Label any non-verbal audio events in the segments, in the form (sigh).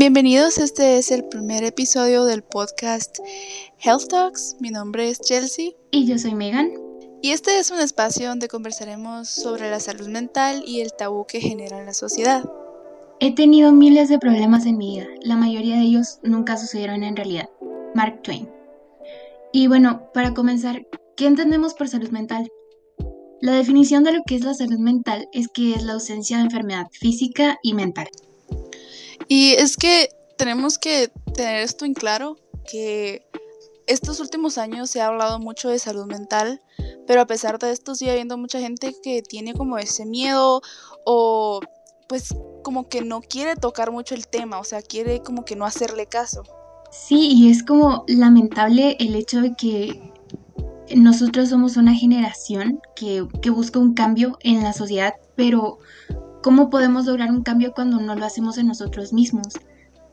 Bienvenidos, este es el primer episodio del podcast Health Talks. Mi nombre es Chelsea. Y yo soy Megan. Y este es un espacio donde conversaremos sobre la salud mental y el tabú que genera en la sociedad. He tenido miles de problemas en mi vida, la mayoría de ellos nunca sucedieron en realidad. Mark Twain. Y bueno, para comenzar, ¿qué entendemos por salud mental? La definición de lo que es la salud mental es que es la ausencia de enfermedad física y mental. Y es que tenemos que tener esto en claro, que estos últimos años se ha hablado mucho de salud mental, pero a pesar de esto sigue habiendo mucha gente que tiene como ese miedo o pues como que no quiere tocar mucho el tema, o sea, quiere como que no hacerle caso. Sí, y es como lamentable el hecho de que nosotros somos una generación que, que busca un cambio en la sociedad, pero ¿Cómo podemos lograr un cambio cuando no lo hacemos en nosotros mismos?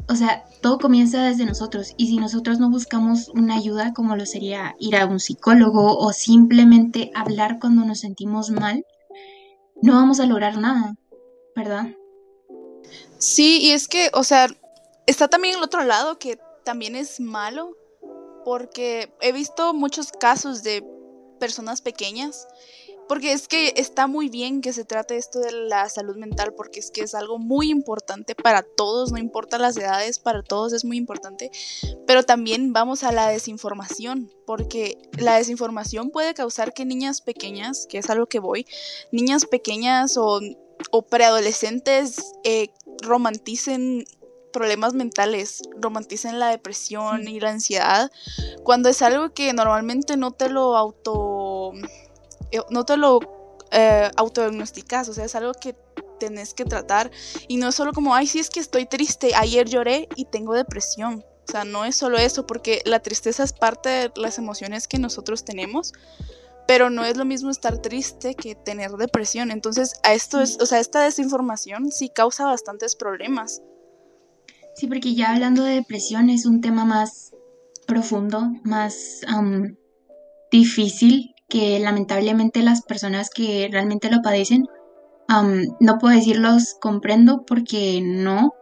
O sea, todo comienza desde nosotros y si nosotros no buscamos una ayuda como lo sería ir a un psicólogo o simplemente hablar cuando nos sentimos mal, no vamos a lograr nada, ¿verdad? Sí, y es que, o sea, está también el otro lado que también es malo porque he visto muchos casos de personas pequeñas porque es que está muy bien que se trate esto de la salud mental, porque es que es algo muy importante para todos, no importa las edades, para todos es muy importante. Pero también vamos a la desinformación, porque la desinformación puede causar que niñas pequeñas, que es a lo que voy, niñas pequeñas o, preadolescentes eh, romanticen problemas mentales, romanticen la depresión y la ansiedad, cuando es algo que normalmente no te lo auto no te lo eh, autodiagnosticas, o sea, es algo que tenés que tratar y no es solo como, ay, sí es que estoy triste, ayer lloré y tengo depresión. O sea, no es solo eso, porque la tristeza es parte de las emociones que nosotros tenemos, pero no es lo mismo estar triste que tener depresión. Entonces, a esto es, o sea, esta desinformación sí causa bastantes problemas. Sí, porque ya hablando de depresión es un tema más profundo, más difícil que lamentablemente las personas que realmente lo padecen, no puedo decirlos comprendo porque no,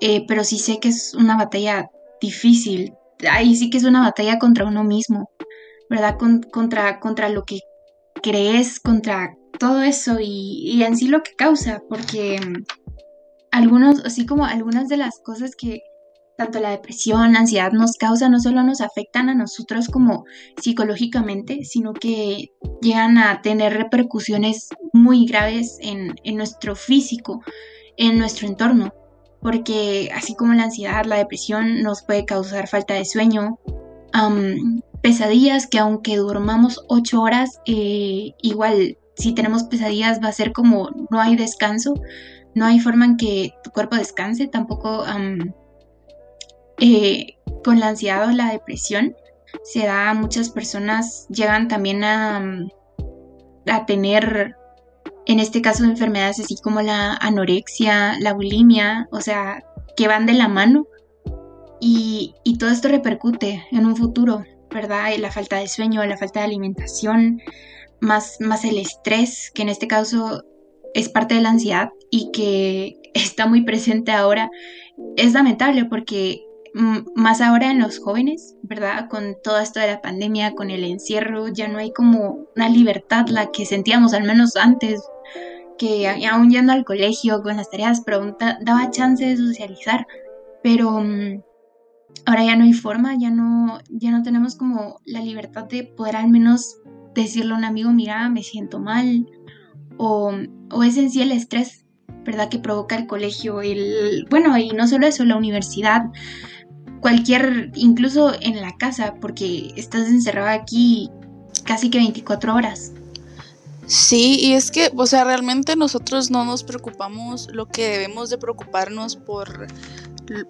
eh, pero sí sé que es una batalla difícil. Ahí sí que es una batalla contra uno mismo, ¿verdad? contra, contra lo que crees, contra todo eso y, y en sí lo que causa, porque algunos, así como algunas de las cosas que tanto la depresión, la ansiedad nos causa, no solo nos afectan a nosotros como psicológicamente, sino que llegan a tener repercusiones muy graves en, nuestro físico, en nuestro entorno, porque así como la ansiedad, la depresión nos puede causar falta de sueño, pesadillas que aunque durmamos ocho horas, eh, igual si tenemos pesadillas va a ser como no hay descanso, no hay forma en que tu cuerpo descanse, tampoco eh, con la ansiedad o la depresión se da, muchas personas llegan también a, mm, a tener, en este caso, enfermedades así como la anorexia, la bulimia, o sea, que van de la mano. Y, y todo esto repercute en un futuro, ¿verdad? La falta de sueño, la falta de alimentación, más, más el estrés, que en este caso es parte de la ansiedad y que (laughs) está muy presente ahora, es lamentable porque más ahora en los jóvenes, ¿verdad? Con todo esto de la pandemia, con el encierro, ya no hay como una libertad, la que sentíamos al menos antes, que aún yendo al colegio con las tareas, pero daba chance de socializar, pero mm, ahora ya no hay forma, ya no, ya no tenemos como la libertad de poder al menos decirle a un amigo, mira, me siento mal, o, o es en sí el estrés, ¿verdad? Que provoca el colegio, el, bueno, y no solo eso, la universidad, cualquier, incluso en la casa, porque estás encerrado aquí casi que 24 horas. Sí, y es que, o sea, realmente nosotros no nos preocupamos lo que debemos de preocuparnos por,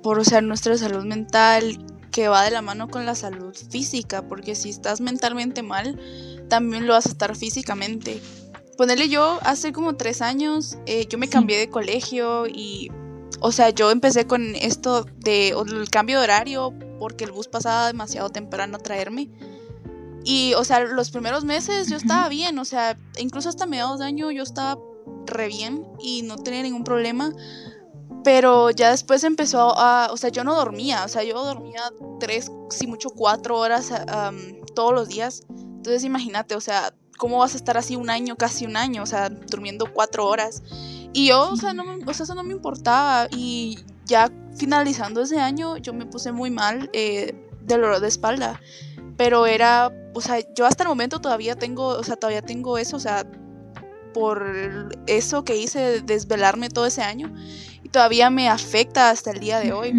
por o sea, nuestra salud mental, que va de la mano con la salud física, porque si estás mentalmente mal, también lo vas a estar físicamente. Ponerle yo, hace como tres años, eh, yo me cambié de colegio y o sea, yo empecé con esto de el cambio de horario porque el bus pasaba demasiado temprano a traerme. Y, o sea, los primeros meses yo estaba bien, o sea, incluso hasta mediados de año yo estaba re bien y no tenía ningún problema. Pero ya después empezó a, o sea, yo no dormía, o sea, yo dormía tres, si mucho cuatro horas todos los días. Entonces imagínate, o sea, ¿cómo vas a estar así un año, casi un año, o sea, durmiendo cuatro horas? Y yo, o sea, no o sea, eso no me importaba. Y ya finalizando ese año, yo me puse muy mal eh, del dolor de espalda. Pero era, o sea, yo hasta el momento todavía tengo, o sea, todavía tengo eso, o sea, por eso que hice de desvelarme todo ese año. Y todavía me afecta hasta el día de hoy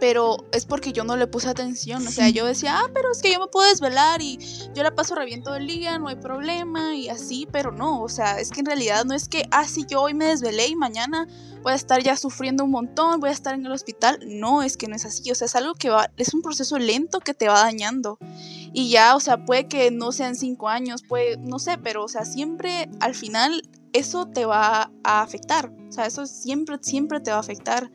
pero es porque yo no le puse atención. O sea, yo decía, ah, pero es que yo me puedo desvelar y yo la paso re bien todo el día, no hay problema y así, pero no, o sea, es que en realidad no es que, ah, sí, yo hoy me desvelé y mañana voy a estar ya sufriendo un montón, voy a estar en el hospital. No, es que no es así, o sea, es algo que va, es un proceso lento que te va dañando. Y ya, o sea, puede que no sean cinco años, puede, no sé, pero, o sea, siempre al final eso te va a afectar. O sea, eso siempre, siempre te va a afectar.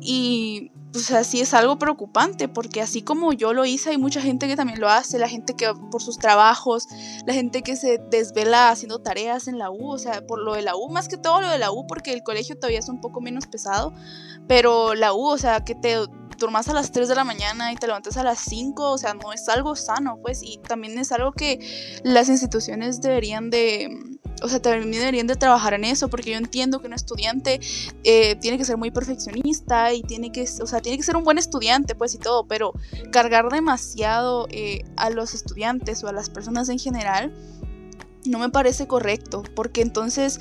Y pues así es algo preocupante, porque así como yo lo hice, hay mucha gente que también lo hace, la gente que por sus trabajos, la gente que se desvela haciendo tareas en la U, o sea, por lo de la U, más que todo lo de la U, porque el colegio todavía es un poco menos pesado, pero la U, o sea, que te durmas a las 3 de la mañana y te levantas a las 5, o sea, no es algo sano, pues, y también es algo que las instituciones deberían de o sea, también deberían de trabajar en eso, porque yo entiendo que un estudiante eh, tiene que ser muy perfeccionista y tiene que, o sea, tiene que ser un buen estudiante, pues y todo, pero cargar demasiado eh, a los estudiantes o a las personas en general no me parece correcto, porque entonces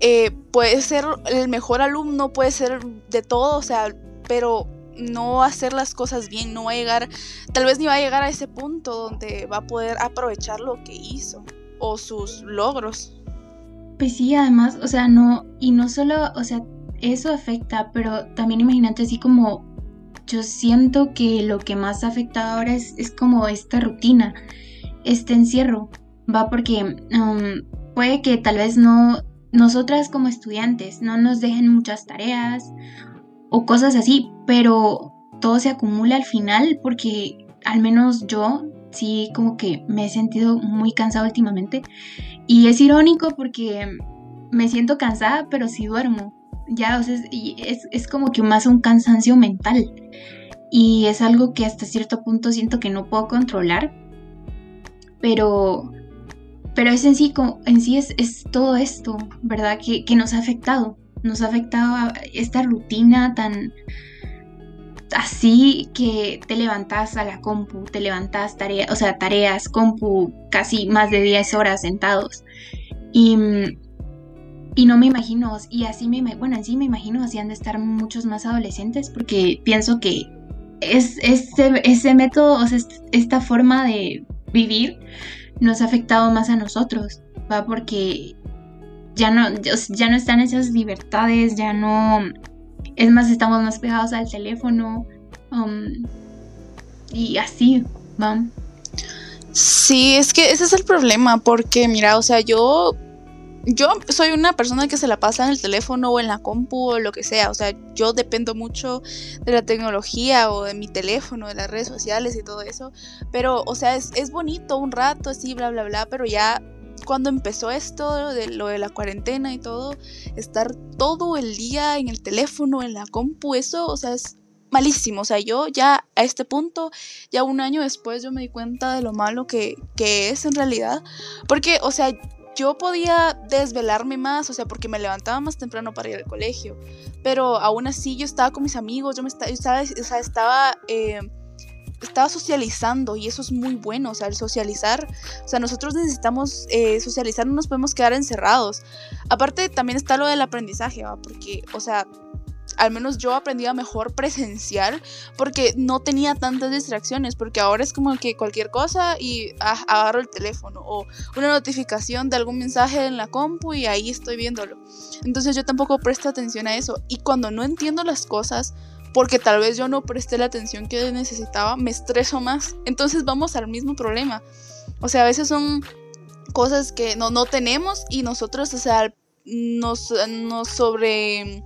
eh, puede ser el mejor alumno, puede ser de todo, o sea, pero no hacer las cosas bien, no va a llegar, tal vez ni va a llegar a ese punto donde va a poder aprovechar lo que hizo o sus logros. Pues sí, además, o sea, no, y no solo, o sea, eso afecta, pero también imagínate así como yo siento que lo que más afecta ahora es, es como esta rutina, este encierro, va porque um, puede que tal vez no, nosotras como estudiantes no nos dejen muchas tareas o cosas así, pero todo se acumula al final porque al menos yo sí como que me he sentido muy cansado últimamente y es irónico porque me siento cansada, pero sí duermo. Ya, o sea, es, es como que más un cansancio mental. Y es algo que hasta cierto punto siento que no puedo controlar. Pero, pero es en sí, en sí es, es todo esto, ¿verdad? Que, que, nos ha afectado. Nos ha afectado esta rutina tan, así que te levantas a la compu, te levantas tareas, o sea, tareas, compu, casi más de 10 horas sentados. Y, y no me imagino, y así me, bueno, así me imagino, así han de estar muchos más adolescentes, porque pienso que es, ese, ese método, o sea, esta forma de vivir nos ha afectado más a nosotros, ¿va? Porque ya no, ya no están esas libertades, ya no es más, estamos más pegados al teléfono. Um, y así, ¿va? Sí, es que ese es el problema, porque mira, o sea, yo yo soy una persona que se la pasa en el teléfono o en la compu o lo que sea. O sea, yo dependo mucho de la tecnología o de mi teléfono, de las redes sociales y todo eso. Pero, o sea, es, es bonito un rato así, bla, bla, bla. Pero ya cuando empezó esto de lo de la cuarentena y todo, estar todo el día en el teléfono, en la compu, eso, o sea, es malísimo. O sea, yo ya a este punto, ya un año después, yo me di cuenta de lo malo que, que es en realidad. Porque, o sea, yo podía desvelarme más, o sea, porque me levantaba más temprano para ir al colegio. Pero aún así yo estaba con mis amigos, yo me estaba, o sea, estaba... Eh, estaba socializando y eso es muy bueno, o sea, el socializar, o sea, nosotros necesitamos eh, socializar, no nos podemos quedar encerrados. Aparte, también está lo del aprendizaje, ¿va? porque, o sea, al menos yo aprendía mejor presencial porque no tenía tantas distracciones, porque ahora es como que cualquier cosa y ah, agarro el teléfono o una notificación de algún mensaje en la compu y ahí estoy viéndolo. Entonces yo tampoco presto atención a eso y cuando no entiendo las cosas, porque tal vez yo no presté la atención que necesitaba, me estreso más. Entonces vamos al mismo problema. O sea, a veces son cosas que no, no tenemos y nosotros, o sea, nos, nos sobre...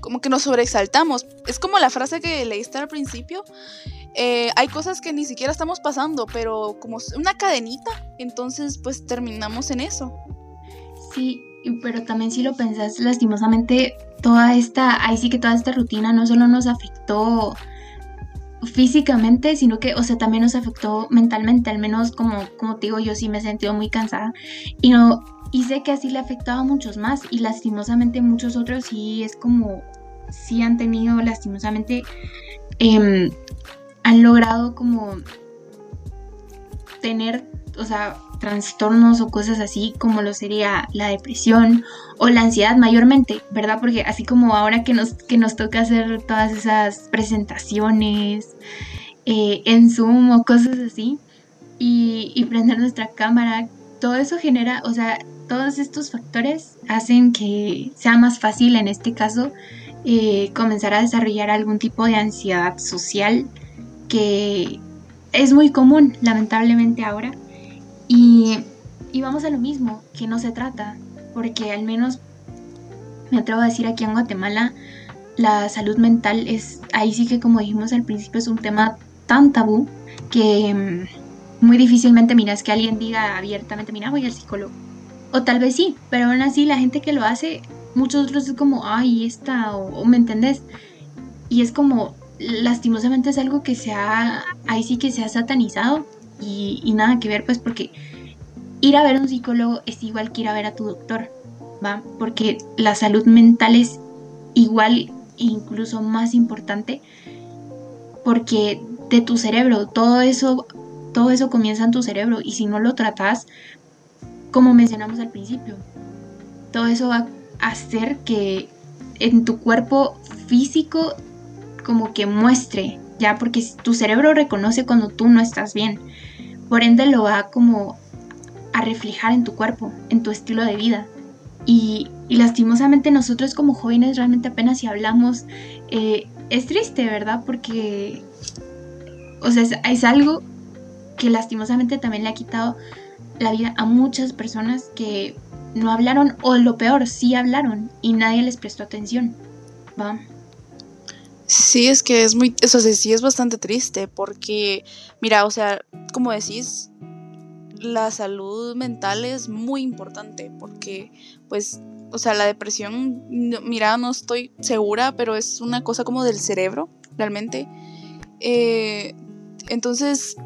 como que nos sobreexaltamos. Es como la frase que leíste al principio. Eh, hay cosas que ni siquiera estamos pasando, pero como una cadenita, entonces pues terminamos en eso. Sí, pero también si lo pensás, lastimosamente toda esta, ahí sí que toda esta rutina no solo nos afectó físicamente, sino que, o sea, también nos afectó mentalmente, al menos como, como te digo, yo sí me he sentido muy cansada y no, y sé que así le afectaba a muchos más y lastimosamente muchos otros sí es como, sí han tenido lastimosamente, em, han logrado como tener, o sea, trastornos o cosas así como lo sería la depresión o la ansiedad mayormente, ¿verdad? Porque así como ahora que nos, que nos toca hacer todas esas presentaciones eh, en Zoom o cosas así y, prender nuestra cámara, todo eso genera, o sea, todos estos factores hacen que sea más fácil en este caso eh, comenzar a desarrollar algún tipo de ansiedad social que es muy común lamentablemente ahora y, vamos a lo mismo, que no se trata, porque al menos me atrevo a decir aquí en Guatemala, la salud mental es, ahí sí que como dijimos al principio, es un tema tan tabú que mm, muy difícilmente miras que alguien diga abiertamente, mira, voy al psicólogo. O tal vez sí, pero aún así la gente que lo hace, muchos otros es como, ay, esta, o, me entendés. Y es como, lastimosamente es algo que se ha, ahí sí que se ha satanizado y, nada que ver, pues porque ir a ver a un psicólogo es igual que ir a ver a tu doctor, ¿va? Porque la salud mental es igual, incluso más importante, porque de tu cerebro, todo eso, todo eso comienza en tu cerebro y si no lo tratas, como mencionamos al principio, todo eso va a hacer que en tu cuerpo físico como que muestre, ya porque tu cerebro reconoce cuando tú no estás bien por ende lo va como a reflejar en tu cuerpo, en tu estilo de vida. Y, lastimosamente nosotros como jóvenes realmente apenas si hablamos, eh, es triste, ¿verdad? Porque, o sea, es, algo que lastimosamente también le ha quitado la vida a muchas personas que no hablaron o lo peor, sí hablaron y nadie les prestó atención. ¿va? Sí, es que es muy, eso sí, sí es bastante triste porque, mira, o sea, como decís, la salud mental es muy importante porque, pues, o sea, la depresión, mira, no estoy segura, pero es una cosa como del cerebro, realmente. Eh, entonces,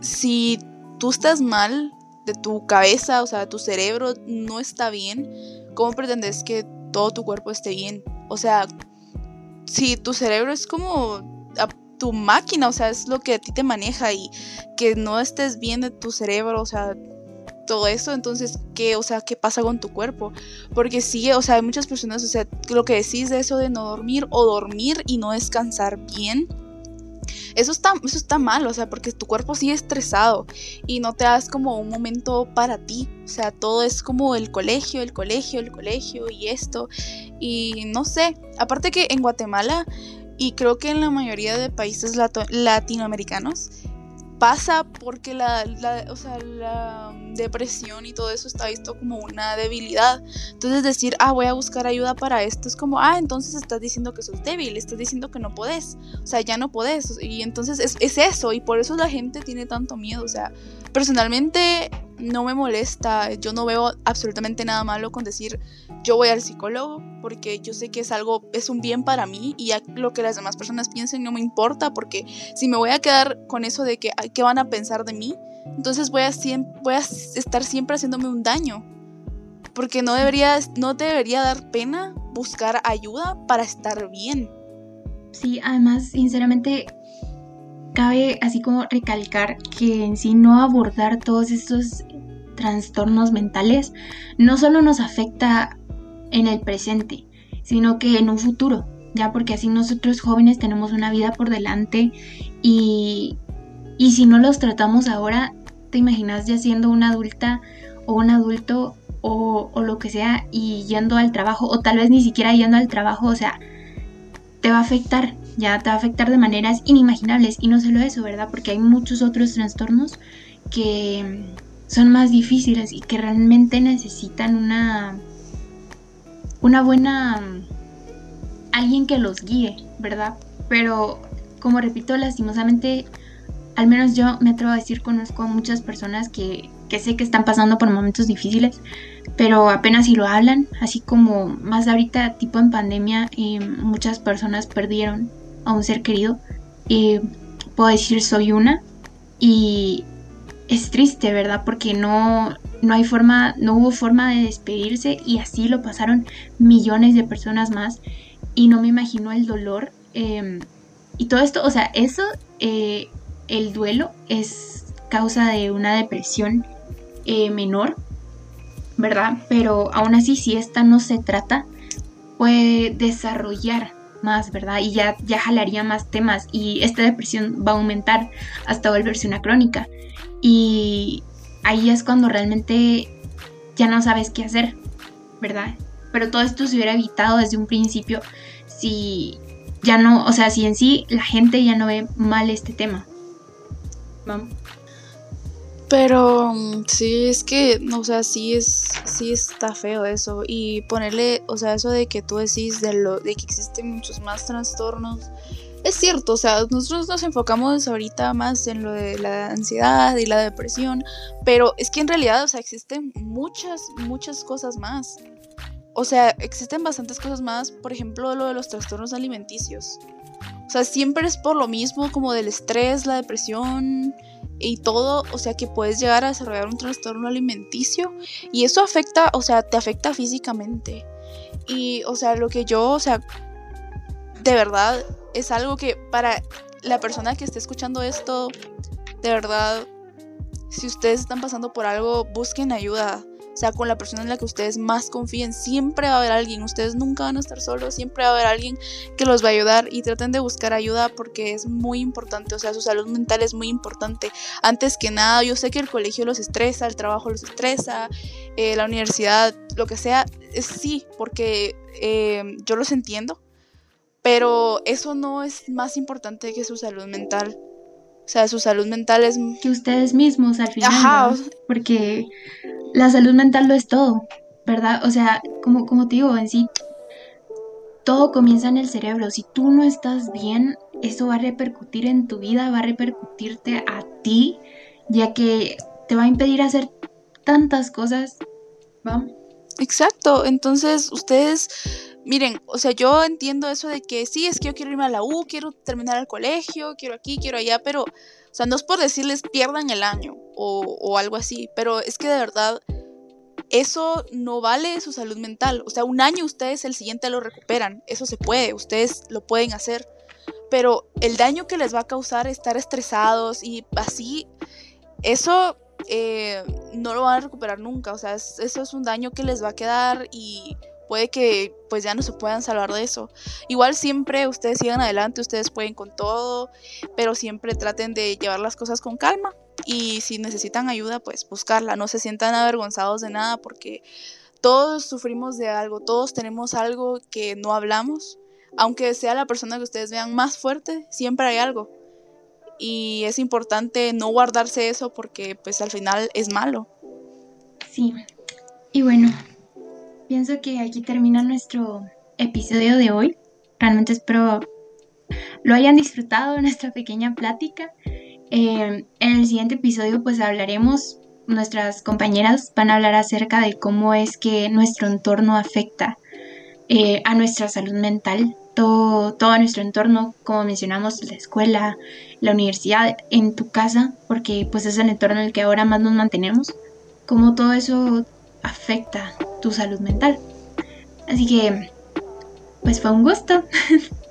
si tú estás mal de tu cabeza, o sea, tu cerebro no está bien, ¿cómo pretendes que todo tu cuerpo esté bien? O sea, si tu cerebro es como tu máquina, o sea, es lo que a ti te maneja y que no estés bien de tu cerebro, o sea, todo eso, entonces, ¿qué, o sea, qué pasa con tu cuerpo? Porque sí, o sea, hay muchas personas, o sea, lo que decís de eso de no dormir o dormir y no descansar bien, eso está, eso está mal, o sea, porque tu cuerpo sigue estresado y no te das como un momento para ti. O sea, todo es como el colegio, el colegio, el colegio y esto. Y no sé, aparte que en Guatemala y creo que en la mayoría de países latinoamericanos pasa porque la, o sea, la depresión y todo eso está visto como una debilidad. Entonces decir, ah, voy a buscar ayuda para esto es como, ah, entonces estás diciendo que sos débil, estás diciendo que no podés, o sea, ya no podés. Y entonces es, es eso, y por eso la gente tiene tanto miedo. O sea, personalmente no me molesta, yo no veo absolutamente nada malo con decir yo voy al psicólogo porque yo sé que es algo, es un bien para mí y ya lo que las demás personas piensen no me importa porque si me voy a quedar con eso de que qué van a pensar de mí, entonces voy a, voy a estar siempre haciéndome un daño porque no debería, no te debería dar pena buscar ayuda para estar bien. Sí, además, sinceramente, cabe así como recalcar que en sí no abordar todos estos trastornos mentales no solo nos afecta en el presente, sino que en un futuro, ya porque así nosotros jóvenes tenemos una vida por delante y, y si no los tratamos ahora, te imaginas ya siendo una adulta o un adulto o, o lo que sea y yendo al trabajo o tal vez ni siquiera yendo al trabajo, o sea, te va a afectar ya te va a afectar de maneras inimaginables. Y no solo eso, ¿verdad? Porque hay muchos otros trastornos que son más difíciles y que realmente necesitan una, una buena... alguien que los guíe, ¿verdad? Pero, como repito, lastimosamente, al menos yo me atrevo a decir, conozco a muchas personas que, que sé que están pasando por momentos difíciles, pero apenas si lo hablan, así como más ahorita tipo en pandemia eh, muchas personas perdieron a un ser querido. Eh, puedo decir soy una y es triste, ¿verdad? Porque no, no hay forma, no hubo forma de despedirse y así lo pasaron millones de personas más y no me imagino el dolor em, y todo esto, o sea, eso, eh, el duelo es causa de una depresión eh, menor, ¿verdad? Pero aún así, si esta no se trata, puede desarrollar más, ¿verdad? Y ya, ya jalaría más temas y esta depresión va a aumentar hasta volverse una crónica. Y ahí es cuando realmente ya no sabes qué hacer, ¿verdad? Pero todo esto se hubiera evitado desde un principio si ya no, o sea, si en sí la gente ya no ve mal este tema. Vamos. Pero mm, sí, es que, o sea, sí es, sí está feo eso. Y ponerle, o sea, eso de que tú decís de lo, de que existen muchos más trastornos. Es cierto, o sea, nosotros nos enfocamos ahorita más en lo de la ansiedad y la depresión, pero es que en realidad, o sea, existen muchas, muchas cosas más. O sea, existen bastantes cosas más, por ejemplo, lo de los trastornos alimenticios. O sea, siempre es por lo mismo, como del estrés, la depresión, y todo, o sea que puedes llegar a desarrollar un trastorno alimenticio y eso afecta, o sea, te afecta físicamente. Y, o sea, lo que yo, o sea, de verdad es algo que para la persona que esté escuchando esto, de verdad, si ustedes están pasando por algo, busquen ayuda. O sea, con la persona en la que ustedes más confíen, siempre va a haber alguien, ustedes nunca van a estar solos, siempre va a haber alguien que los va a ayudar y traten de buscar ayuda porque es muy importante, o sea, su salud mental es muy importante. Antes que nada, yo sé que el colegio los estresa, el trabajo los estresa, eh, la universidad, lo que sea, sí, porque eh, yo los entiendo, pero eso no es más importante que su salud mental. O sea, su salud mental es... Que ustedes mismos al final. Ajá. Porque la salud mental lo es todo, ¿verdad? O sea, como, como te digo, en sí, todo comienza en el cerebro. Si tú no estás bien, eso va a repercutir en tu vida, va a repercutirte a ti, ya que te va a impedir hacer tantas cosas. ¿Va? Exacto, entonces ustedes, miren, o sea, yo entiendo eso de que sí, es que yo quiero irme a la U, quiero terminar el colegio, quiero aquí, quiero allá, pero, o sea, no es por decirles pierdan el año o, algo así, pero es que de verdad eso no vale su salud mental. O sea, un año ustedes el siguiente lo recuperan, eso se puede, ustedes lo pueden hacer, pero el daño que les va a causar estar estresados y así, eso eh, no lo van a recuperar nunca. O sea, eso es un daño que les va a quedar y puede que pues ya no se puedan salvar de eso. Igual siempre ustedes sigan adelante, ustedes pueden con todo, pero siempre traten de llevar las cosas con calma y si necesitan ayuda pues buscarla, no se sientan avergonzados de nada porque todos sufrimos de algo, todos tenemos algo que no hablamos, aunque sea la persona que ustedes vean más fuerte, siempre hay algo y es importante no guardarse eso porque pues al final es malo. Sí, y bueno, pienso que aquí termina nuestro episodio de hoy. Realmente espero lo hayan disfrutado nuestra pequeña plática. Eh, en el siguiente episodio pues hablaremos, nuestras compañeras van a hablar acerca de cómo es que nuestro entorno afecta eh, a nuestra salud mental todo, nuestro entorno, como mencionamos, la escuela, la universidad, en tu casa, porque pues es el entorno en el que ahora más nos mantenemos, cómo todo eso afecta tu salud mental. Así que, pues fue un gusto. (laughs)